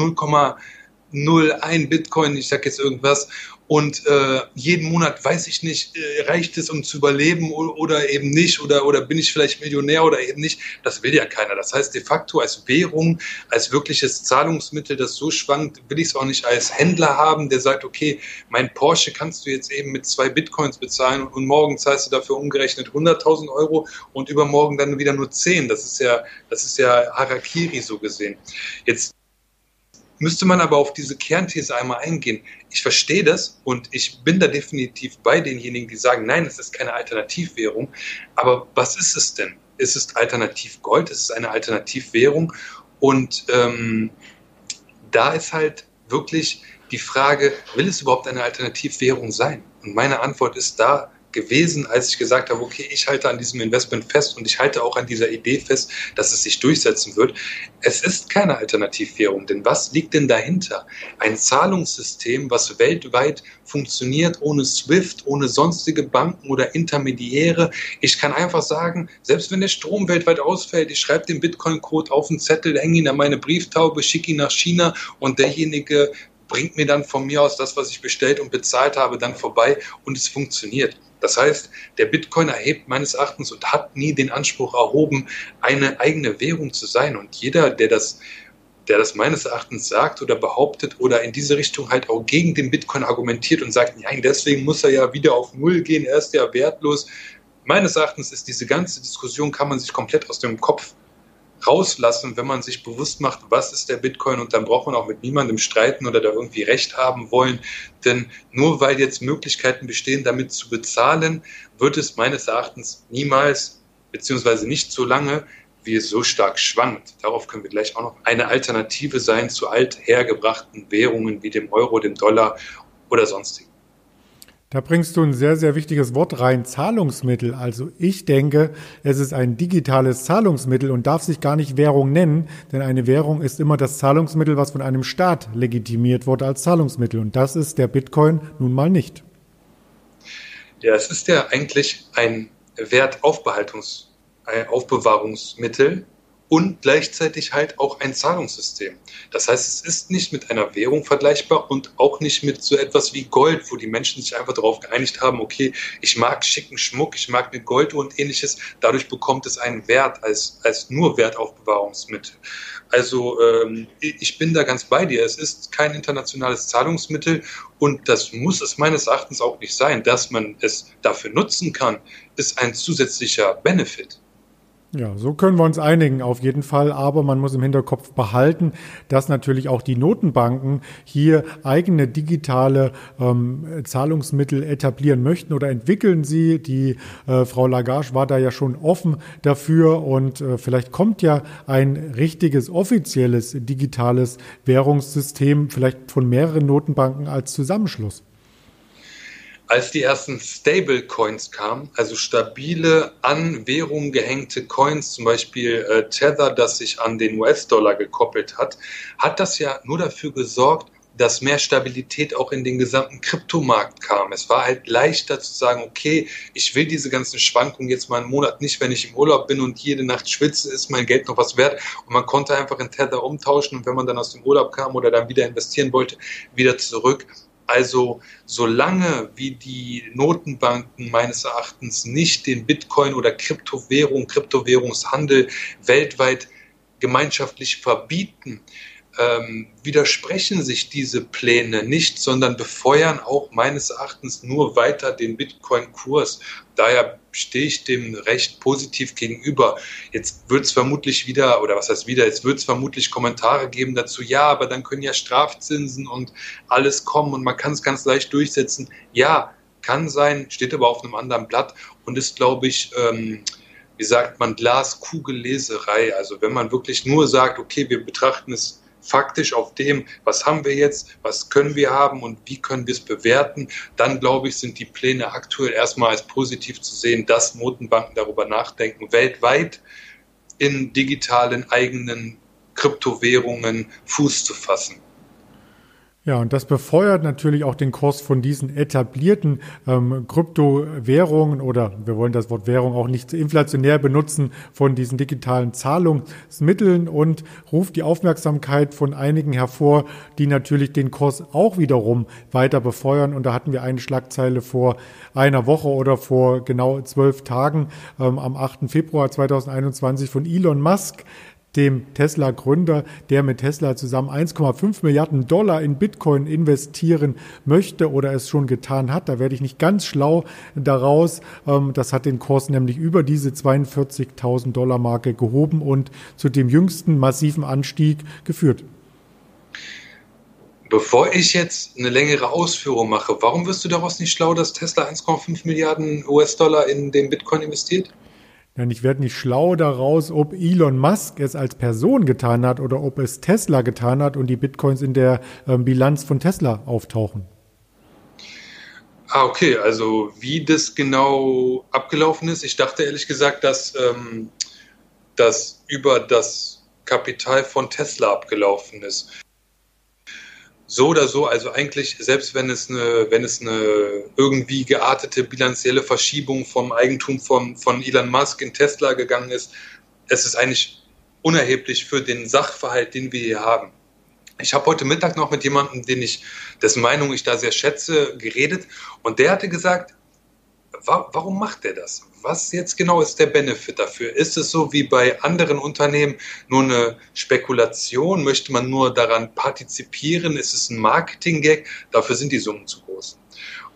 0,01 Bitcoin, ich sage jetzt irgendwas, und äh, jeden Monat weiß ich nicht, äh, reicht es, um zu überleben oder, oder, eben nicht oder, oder bin ich vielleicht Millionär oder eben nicht. Das will ja keiner. Das heißt, de facto als Währung, als wirkliches Zahlungsmittel, das so schwankt, will ich es auch nicht als Händler haben, der sagt, okay, mein Porsche kannst du jetzt eben mit zwei Bitcoins bezahlen und, und morgen zahlst du dafür umgerechnet 100.000 Euro und übermorgen dann wieder nur 10. Das ist ja, das ist ja Harakiri so gesehen. Jetzt müsste man aber auf diese Kernthese einmal eingehen. Ich verstehe das und ich bin da definitiv bei denjenigen, die sagen, nein, es ist keine Alternativwährung. Aber was ist es denn? Ist es? Ist es eine Alternativwährung? Und ähm, da ist halt wirklich die Frage, will es überhaupt eine Alternativwährung sein? Und meine Antwort ist da gewesen, als ich gesagt habe, okay, ich halte an diesem Investment fest und ich halte auch an dieser Idee fest, dass es sich durchsetzen wird. Es ist keine Alternativwährung, denn was liegt denn dahinter? Ein Zahlungssystem, was weltweit funktioniert, ohne SWIFT, ohne sonstige Banken oder Intermediäre. Ich kann einfach sagen, selbst wenn der Strom weltweit ausfällt, ich schreibe den Bitcoin-Code auf einen Zettel, hänge ihn an meine Brieftaube, schicke ihn nach China und derjenige bringt mir dann von mir aus das, was ich bestellt und bezahlt habe, dann vorbei und es funktioniert. Das heißt, der Bitcoin erhebt meines Erachtens und hat nie den Anspruch erhoben, eine eigene Währung zu sein. Und jeder, der das, der das meines Erachtens sagt oder behauptet oder in diese Richtung halt auch gegen den Bitcoin argumentiert und sagt, nein, deswegen muss er ja wieder auf Null gehen, er ist ja wertlos. Meines Erachtens ist diese ganze Diskussion, kann man sich komplett aus dem Kopf rauslassen, wenn man sich bewusst macht, was ist der Bitcoin und dann braucht man auch mit niemandem streiten oder da irgendwie Recht haben wollen. Denn nur weil jetzt Möglichkeiten bestehen, damit zu bezahlen, wird es meines Erachtens niemals, beziehungsweise nicht so lange, wie es so stark schwankt. Darauf können wir gleich auch noch eine Alternative sein zu althergebrachten Währungen wie dem Euro, dem Dollar oder sonstigen. Da bringst du ein sehr, sehr wichtiges Wort rein, Zahlungsmittel. Also ich denke, es ist ein digitales Zahlungsmittel und darf sich gar nicht Währung nennen, denn eine Währung ist immer das Zahlungsmittel, was von einem Staat legitimiert wurde als Zahlungsmittel. Und das ist der Bitcoin nun mal nicht. Ja, es ist ja eigentlich ein Wertaufbewahrungsmittel, und gleichzeitig halt auch ein Zahlungssystem. Das heißt, es ist nicht mit einer Währung vergleichbar und auch nicht mit so etwas wie Gold, wo die Menschen sich einfach darauf geeinigt haben, okay, ich mag schicken Schmuck, ich mag eine Golduhr und ähnliches. Dadurch bekommt es einen Wert als, als nur Wertaufbewahrungsmittel. Also ähm, ich bin da ganz bei dir. Es ist kein internationales Zahlungsmittel und das muss es meines Erachtens auch nicht sein. Dass man es dafür nutzen kann, ist ein zusätzlicher Benefit. Ja, so können wir uns einigen auf jeden Fall. Aber man muss im Hinterkopf behalten, dass natürlich auch die Notenbanken hier eigene digitale ähm, Zahlungsmittel etablieren möchten oder entwickeln sie. Die äh, Frau Lagarde war da ja schon offen dafür und äh, vielleicht kommt ja ein richtiges offizielles digitales Währungssystem vielleicht von mehreren Notenbanken als Zusammenschluss als die ersten Stablecoins kamen, also stabile an Währungen gehängte Coins, zum Beispiel äh, Tether, das sich an den US-Dollar gekoppelt hat, hat das ja nur dafür gesorgt, dass mehr Stabilität auch in den gesamten Kryptomarkt kam. Es war halt leichter zu sagen, okay, ich will diese ganzen Schwankungen jetzt mal einen Monat nicht, wenn ich im Urlaub bin und jede Nacht schwitze, ist mein Geld noch was wert. Und man konnte einfach in Tether umtauschen und wenn man dann aus dem Urlaub kam oder dann wieder investieren wollte, wieder zurück. Also solange wie die Notenbanken meines Erachtens nicht den Bitcoin oder Kryptowährung, Kryptowährungshandel weltweit gemeinschaftlich verbieten, ähm, widersprechen sich diese Pläne nicht, sondern befeuern auch meines Erachtens nur weiter den Bitcoin-Kurs. Daher stehe ich dem recht positiv gegenüber. Jetzt wird es vermutlich wieder, oder was heißt wieder, jetzt wird es vermutlich Kommentare geben dazu, ja, aber dann können ja Strafzinsen und alles kommen und man kann es ganz leicht durchsetzen. Ja, kann sein, steht aber auf einem anderen Blatt und ist, glaube ich, ähm, wie sagt man, Glaskugelleserei. Also wenn man wirklich nur sagt, okay, wir betrachten es faktisch auf dem, was haben wir jetzt, was können wir haben und wie können wir es bewerten, dann glaube ich, sind die Pläne aktuell erstmal als positiv zu sehen, dass Notenbanken darüber nachdenken, weltweit in digitalen eigenen Kryptowährungen Fuß zu fassen. Ja, und das befeuert natürlich auch den Kurs von diesen etablierten ähm, Kryptowährungen oder wir wollen das Wort Währung auch nicht inflationär benutzen von diesen digitalen Zahlungsmitteln und ruft die Aufmerksamkeit von einigen hervor, die natürlich den Kurs auch wiederum weiter befeuern. Und da hatten wir eine Schlagzeile vor einer Woche oder vor genau zwölf Tagen ähm, am 8. Februar 2021 von Elon Musk, dem Tesla-Gründer, der mit Tesla zusammen 1,5 Milliarden Dollar in Bitcoin investieren möchte oder es schon getan hat. Da werde ich nicht ganz schlau daraus. Ähm, das hat den Kurs nämlich über diese 42.000 Dollar Marke gehoben und zu dem jüngsten massiven Anstieg geführt. Bevor ich jetzt eine längere Ausführung mache, warum wirst du daraus nicht schlau, dass Tesla 1,5 Milliarden US-Dollar in den Bitcoin investiert? Ja, ich werde nicht schlau daraus, ob Elon Musk es als Person getan hat oder ob es Tesla getan hat und die Bitcoins in der äh, Bilanz von Tesla auftauchen. Ah, okay. Also wie das genau abgelaufen ist. Ich dachte ehrlich gesagt, dass ähm, das über das Kapital von Tesla abgelaufen ist so oder so, also eigentlich, selbst wenn es eine, wenn es eine irgendwie geartete bilanzielle Verschiebung vom Eigentum von, von Elon Musk in Tesla gegangen ist, es ist eigentlich unerheblich für den Sachverhalt, den wir hier haben. Ich habe heute Mittag noch mit jemandem, den ich, dessen Meinung ich da sehr schätze, geredet und der hatte gesagt, warum macht er das? Was jetzt genau ist der Benefit dafür? Ist es so wie bei anderen Unternehmen nur eine Spekulation? Möchte man nur daran partizipieren? Ist es ein Marketing-Gag? Dafür sind die Summen zu groß.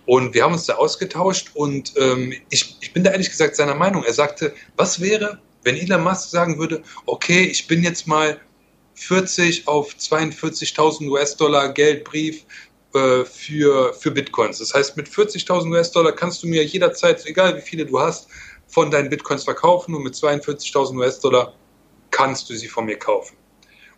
Und wir haben uns da ausgetauscht und ähm, ich, ich bin da ehrlich gesagt seiner Meinung. Er sagte, was wäre, wenn Elon Musk sagen würde, okay, ich bin jetzt mal 40 auf 42.000 US-Dollar Geldbrief äh, für, für Bitcoins. Das heißt, mit 40.000 US-Dollar kannst du mir jederzeit, egal wie viele du hast, von deinen Bitcoins verkaufen und mit 42.000 US-Dollar kannst du sie von mir kaufen.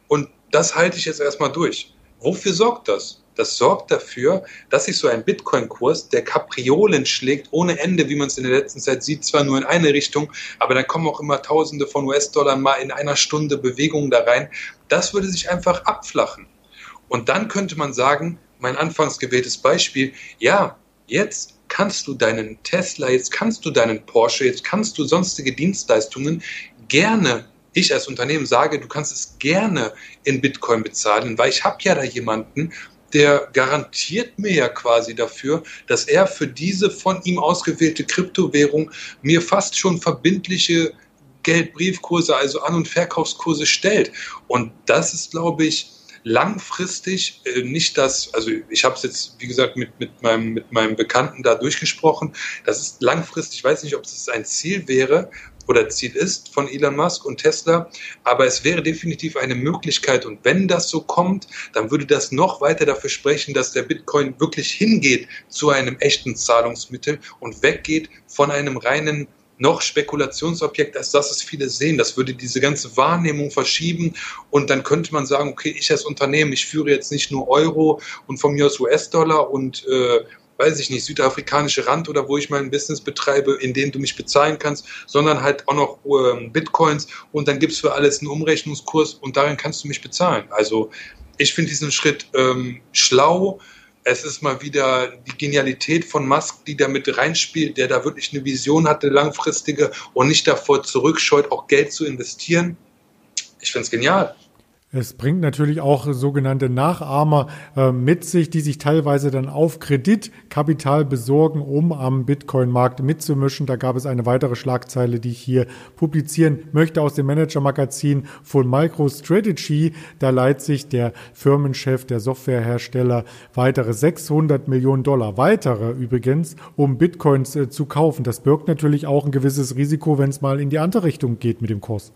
Und das halte ich jetzt erstmal durch. Wofür sorgt das? Das sorgt dafür, dass sich so ein Bitcoin-Kurs, der Kapriolen schlägt ohne Ende, wie man es in der letzten Zeit sieht, zwar nur in eine Richtung, aber dann kommen auch immer Tausende von US-Dollar mal in einer Stunde Bewegung da rein. Das würde sich einfach abflachen. Und dann könnte man sagen, mein anfangs gewähltes Beispiel, ja, jetzt kannst du deinen Tesla, jetzt kannst du deinen Porsche, jetzt kannst du sonstige Dienstleistungen gerne, ich als Unternehmen sage, du kannst es gerne in Bitcoin bezahlen, weil ich habe ja da jemanden, der garantiert mir ja quasi dafür, dass er für diese von ihm ausgewählte Kryptowährung mir fast schon verbindliche Geldbriefkurse, also An- und Verkaufskurse stellt. Und das ist, glaube ich, langfristig äh, nicht das, also ich habe es jetzt, wie gesagt, mit, mit, meinem, mit meinem Bekannten da durchgesprochen, das ist langfristig, ich weiß nicht, ob es ein Ziel wäre oder Ziel ist von Elon Musk und Tesla, aber es wäre definitiv eine Möglichkeit. Und wenn das so kommt, dann würde das noch weiter dafür sprechen, dass der Bitcoin wirklich hingeht zu einem echten Zahlungsmittel und weggeht von einem reinen noch Spekulationsobjekt, als dass es viele sehen. Das würde diese ganze Wahrnehmung verschieben und dann könnte man sagen, okay, ich als Unternehmen, ich führe jetzt nicht nur Euro und von mir aus US-Dollar und äh, weiß ich nicht, südafrikanische Rand oder wo ich mein Business betreibe, in dem du mich bezahlen kannst, sondern halt auch noch äh, Bitcoins und dann gibt es für alles einen Umrechnungskurs und darin kannst du mich bezahlen. Also ich finde diesen Schritt ähm, schlau, es ist mal wieder die Genialität von Musk, die da mit reinspielt, der da wirklich eine Vision hatte, langfristige und nicht davor zurückscheut, auch Geld zu investieren. Ich finde es genial. Es bringt natürlich auch sogenannte Nachahmer äh, mit sich, die sich teilweise dann auf Kredit Kapital besorgen, um am Bitcoin-Markt mitzumischen. Da gab es eine weitere Schlagzeile, die ich hier publizieren möchte aus dem Manager-Magazin von MicroStrategy. Da leiht sich der Firmenchef der Softwarehersteller weitere 600 Millionen Dollar, weitere übrigens, um Bitcoins äh, zu kaufen. Das birgt natürlich auch ein gewisses Risiko, wenn es mal in die andere Richtung geht mit dem Kurs.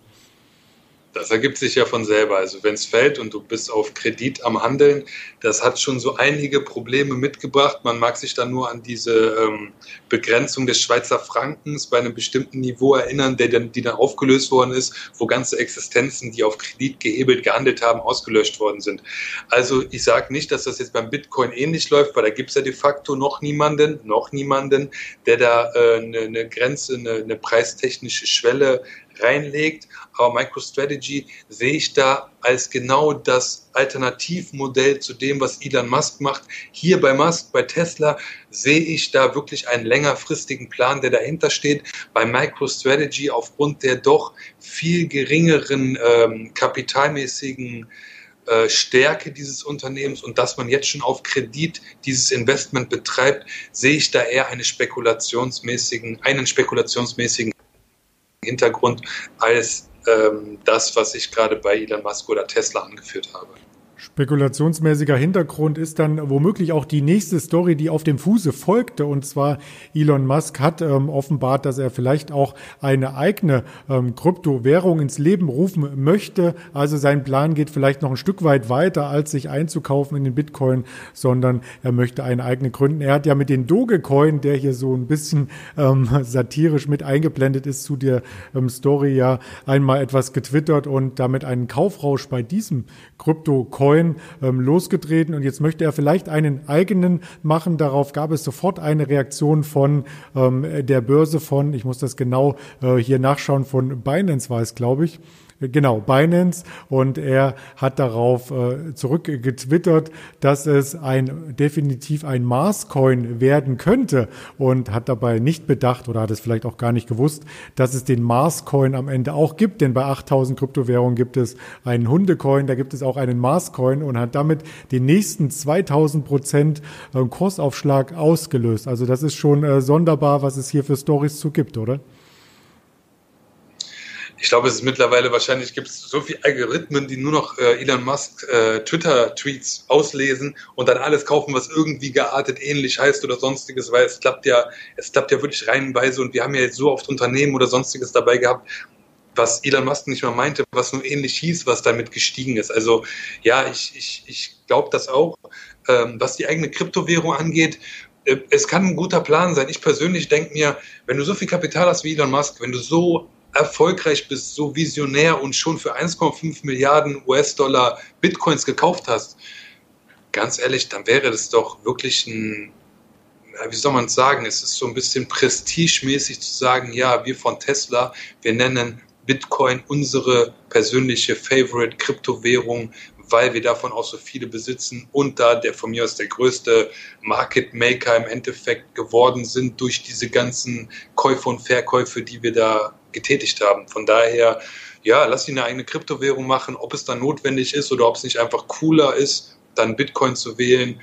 Das ergibt sich ja von selber. Also wenn es fällt und du bist auf Kredit am Handeln, das hat schon so einige Probleme mitgebracht. Man mag sich dann nur an diese ähm, Begrenzung des Schweizer Frankens bei einem bestimmten Niveau erinnern, der dann, die dann aufgelöst worden ist, wo ganze Existenzen, die auf Kredit gehebelt gehandelt haben, ausgelöscht worden sind. Also ich sage nicht, dass das jetzt beim Bitcoin ähnlich läuft, weil da gibt es ja de facto noch niemanden, noch niemanden, der da äh, eine, eine Grenze, eine, eine preistechnische Schwelle reinlegt. Aber MicroStrategy sehe ich da als genau das Alternativmodell zu dem, was Elon Musk macht. Hier bei Musk, bei Tesla sehe ich da wirklich einen längerfristigen Plan, der dahinter steht. Bei MicroStrategy aufgrund der doch viel geringeren ähm, kapitalmäßigen äh, Stärke dieses Unternehmens und dass man jetzt schon auf Kredit dieses Investment betreibt, sehe ich da eher eine spekulationsmäßigen, einen spekulationsmäßigen Hintergrund als das, was ich gerade bei Elon Musk oder Tesla angeführt habe. Spekulationsmäßiger Hintergrund ist dann womöglich auch die nächste Story, die auf dem Fuße folgte. Und zwar Elon Musk hat ähm, offenbart, dass er vielleicht auch eine eigene ähm, Kryptowährung ins Leben rufen möchte. Also sein Plan geht vielleicht noch ein Stück weit weiter, als sich einzukaufen in den Bitcoin, sondern er möchte eine eigene gründen. Er hat ja mit den Dogecoin, der hier so ein bisschen ähm, satirisch mit eingeblendet ist zu der ähm, Story, ja einmal etwas getwittert und damit einen Kaufrausch bei diesem Krypto-Coin Bitcoin ähm, losgetreten und jetzt möchte er vielleicht einen eigenen machen. Darauf gab es sofort eine Reaktion von ähm, der Börse von, ich muss das genau äh, hier nachschauen, von Binance war es, glaube ich. Genau, Binance. Und er hat darauf äh, zurückgetwittert, dass es ein definitiv ein Mars-Coin werden könnte und hat dabei nicht bedacht oder hat es vielleicht auch gar nicht gewusst, dass es den Mars-Coin am Ende auch gibt. Denn bei 8000 Kryptowährungen gibt es einen Hundecoin, da gibt es auch einen Mars-Coin und hat damit den nächsten 2000 Prozent äh, Kursaufschlag ausgelöst. Also das ist schon äh, sonderbar, was es hier für Stories zu gibt, oder? Ich glaube, es ist mittlerweile wahrscheinlich gibt es so viele Algorithmen, die nur noch äh, Elon Musk äh, Twitter-Tweets auslesen und dann alles kaufen, was irgendwie geartet ähnlich heißt oder sonstiges, weil es klappt ja, es klappt ja wirklich reihenweise und wir haben ja jetzt so oft Unternehmen oder sonstiges dabei gehabt, was Elon Musk nicht mehr meinte, was nur ähnlich hieß, was damit gestiegen ist. Also ja, ich, ich, ich glaube das auch. Ähm, was die eigene Kryptowährung angeht, äh, es kann ein guter Plan sein. Ich persönlich denke mir, wenn du so viel Kapital hast wie Elon Musk, wenn du so erfolgreich bist, so visionär und schon für 1,5 Milliarden US-Dollar Bitcoins gekauft hast, ganz ehrlich, dann wäre das doch wirklich ein, wie soll man es sagen, es ist so ein bisschen prestigemäßig zu sagen, ja, wir von Tesla, wir nennen Bitcoin unsere persönliche Favorite Kryptowährung, weil wir davon auch so viele besitzen und da der von mir aus der größte Market Maker im Endeffekt geworden sind durch diese ganzen Käufe und Verkäufe, die wir da getätigt haben. Von daher, ja, lass sie eine eigene Kryptowährung machen, ob es dann notwendig ist oder ob es nicht einfach cooler ist, dann Bitcoin zu wählen.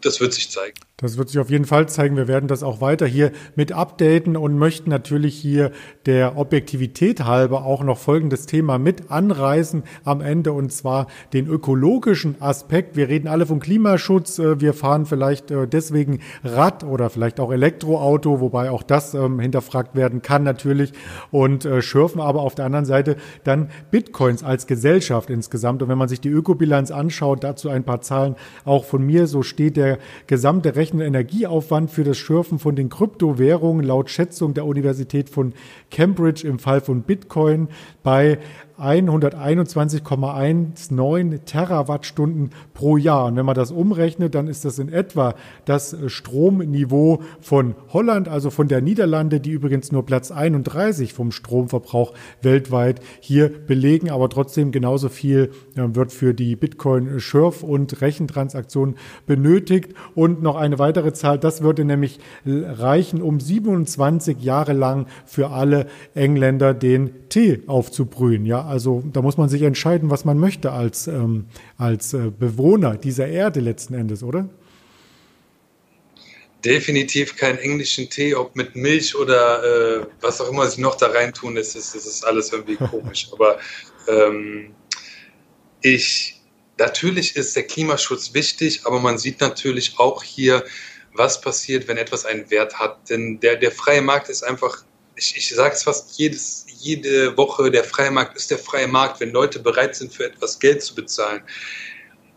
Das wird sich zeigen. Das wird sich auf jeden Fall zeigen. Wir werden das auch weiter hier mit updaten und möchten natürlich hier der Objektivität halber auch noch folgendes Thema mit anreißen am Ende und zwar den ökologischen Aspekt. Wir reden alle vom Klimaschutz. Äh, wir fahren vielleicht äh, deswegen Rad oder vielleicht auch Elektroauto, wobei auch das ähm, hinterfragt werden kann natürlich und äh, schürfen aber auf der anderen Seite dann Bitcoins als Gesellschaft insgesamt. Und wenn man sich die Ökobilanz anschaut, dazu ein paar Zahlen auch von mir, so steht der gesamte entsprechenden Energieaufwand für das Schürfen von den Kryptowährungen laut Schätzung der Universität von Cambridge im Fall von Bitcoin bei 121,19 Terawattstunden pro Jahr. Und wenn man das umrechnet, dann ist das in etwa das Stromniveau von Holland, also von der Niederlande, die übrigens nur Platz 31 vom Stromverbrauch weltweit hier belegen, aber trotzdem genauso viel wird für die Bitcoin-Schürf- und Rechentransaktionen benötigt. Und noch eine weitere Zahl, das würde nämlich reichen, um 27 Jahre lang für alle Engländer den Tee aufzubrühen. Ja, also da muss man sich entscheiden, was man möchte als, ähm, als äh, Bewohner dieser Erde letzten Endes, oder? Definitiv keinen englischen Tee, ob mit Milch oder äh, was auch immer sie noch da reintun, das ist, das ist alles irgendwie [laughs] komisch. Aber ähm, ich, natürlich ist der Klimaschutz wichtig, aber man sieht natürlich auch hier, was passiert, wenn etwas einen Wert hat. Denn der, der freie Markt ist einfach, ich, ich sage es fast jedes, jede Woche, der freie Markt ist der freie Markt. Wenn Leute bereit sind, für etwas Geld zu bezahlen,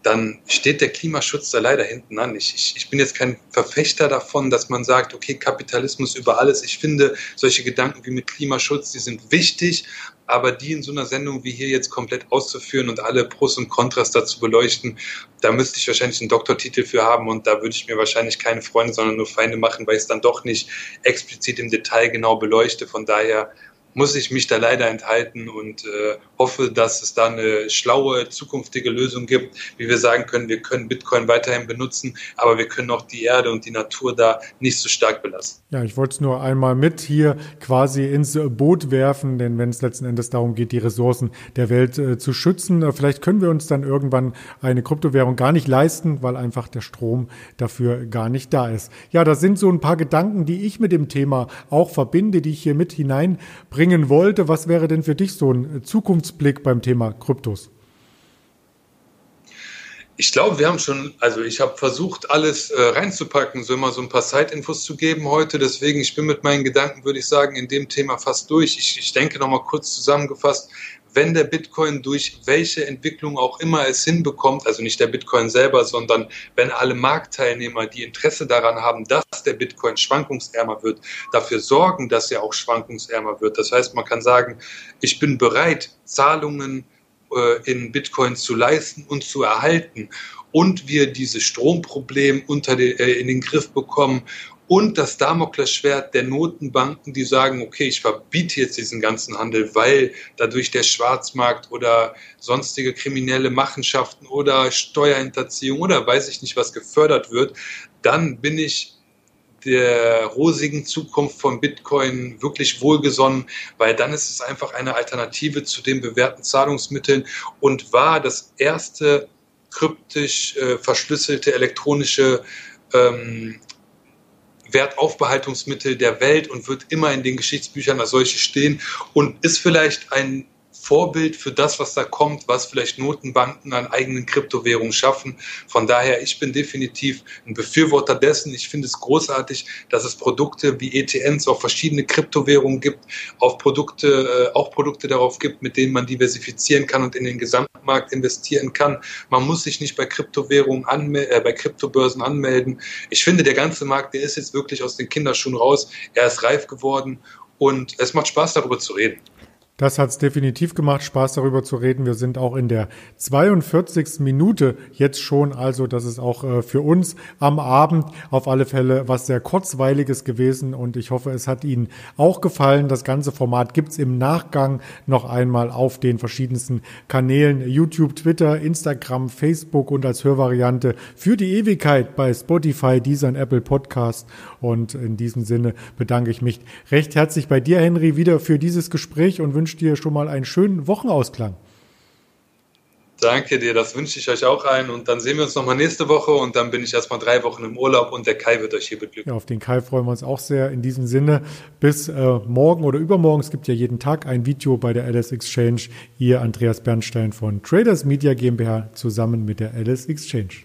dann steht der Klimaschutz da leider hinten an. Ich, ich, ich, bin jetzt kein Verfechter davon, dass man sagt, okay, Kapitalismus über alles. Ich finde, solche Gedanken wie mit Klimaschutz, die sind wichtig, aber die in so einer Sendung wie hier jetzt komplett auszuführen und alle Pros und Kontras dazu beleuchten, da müsste ich wahrscheinlich einen Doktortitel für haben und da würde ich mir wahrscheinlich keine Freunde, sondern nur Feinde machen, weil ich es dann doch nicht explizit im Detail genau beleuchte. Von daher muss ich mich da leider enthalten und äh, hoffe, dass es da eine schlaue zukünftige Lösung gibt, wie wir sagen können, wir können Bitcoin weiterhin benutzen, aber wir können auch die Erde und die Natur da nicht so stark belasten. Ja, ich wollte es nur einmal mit hier quasi ins Boot werfen, denn wenn es letzten Endes darum geht, die Ressourcen der Welt äh, zu schützen, äh, vielleicht können wir uns dann irgendwann eine Kryptowährung gar nicht leisten, weil einfach der Strom dafür gar nicht da ist. Ja, das sind so ein paar Gedanken, die ich mit dem Thema auch verbinde, die ich hier mit hineinbringe bringen wollte. Was wäre denn für dich so ein Zukunftsblick beim Thema Kryptos? Ich glaube, wir haben schon, also ich habe versucht, alles äh, reinzupacken, so immer so ein paar Zeitinfos zu geben heute. Deswegen, ich bin mit meinen Gedanken, würde ich sagen, in dem Thema fast durch. Ich, ich denke nochmal kurz zusammengefasst, wenn der Bitcoin durch welche Entwicklung auch immer es hinbekommt, also nicht der Bitcoin selber, sondern wenn alle Marktteilnehmer, die Interesse daran haben, dass der Bitcoin schwankungsärmer wird, dafür sorgen, dass er auch schwankungsärmer wird. Das heißt, man kann sagen, ich bin bereit, Zahlungen in Bitcoin zu leisten und zu erhalten und wir dieses Stromproblem unter den, äh, in den Griff bekommen und das Damoklesschwert der Notenbanken, die sagen, okay, ich verbiete jetzt diesen ganzen Handel, weil dadurch der Schwarzmarkt oder sonstige kriminelle Machenschaften oder Steuerhinterziehung oder weiß ich nicht was gefördert wird, dann bin ich der rosigen Zukunft von Bitcoin wirklich wohlgesonnen, weil dann ist es einfach eine Alternative zu den bewährten Zahlungsmitteln und war das erste kryptisch äh, verschlüsselte elektronische ähm, Wertaufbehaltungsmittel der Welt und wird immer in den Geschichtsbüchern als solche stehen und ist vielleicht ein Vorbild für das, was da kommt, was vielleicht Notenbanken an eigenen Kryptowährungen schaffen. Von daher, ich bin definitiv ein Befürworter dessen. Ich finde es großartig, dass es Produkte wie ETNs auf verschiedene Kryptowährungen gibt, auf Produkte, äh, auch Produkte darauf gibt, mit denen man diversifizieren kann und in den Gesamtmarkt investieren kann. Man muss sich nicht bei Kryptowährungen anmelden, äh, bei Kryptobörsen anmelden. Ich finde, der ganze Markt, der ist jetzt wirklich aus den Kinderschuhen raus. Er ist reif geworden und es macht Spaß, darüber zu reden. Das hat es definitiv gemacht, Spaß darüber zu reden. Wir sind auch in der 42. Minute jetzt schon, also das ist auch äh, für uns am Abend auf alle Fälle was sehr kurzweiliges gewesen und ich hoffe, es hat Ihnen auch gefallen. Das ganze Format gibt's im Nachgang noch einmal auf den verschiedensten Kanälen YouTube, Twitter, Instagram, Facebook und als Hörvariante für die Ewigkeit bei Spotify, Deezer Apple Podcast. Und in diesem Sinne bedanke ich mich recht herzlich bei dir, Henry, wieder für dieses Gespräch und wünsche wünsche dir schon mal einen schönen Wochenausklang. Danke dir, das wünsche ich euch auch ein. Und dann sehen wir uns nochmal nächste Woche und dann bin ich erstmal drei Wochen im Urlaub und der Kai wird euch hier beglücken. Ja, auf den Kai freuen wir uns auch sehr. In diesem Sinne, bis äh, morgen oder übermorgen. Es gibt ja jeden Tag ein Video bei der Alice Exchange. Hier Andreas Bernstein von Traders Media GmbH zusammen mit der Alice Exchange.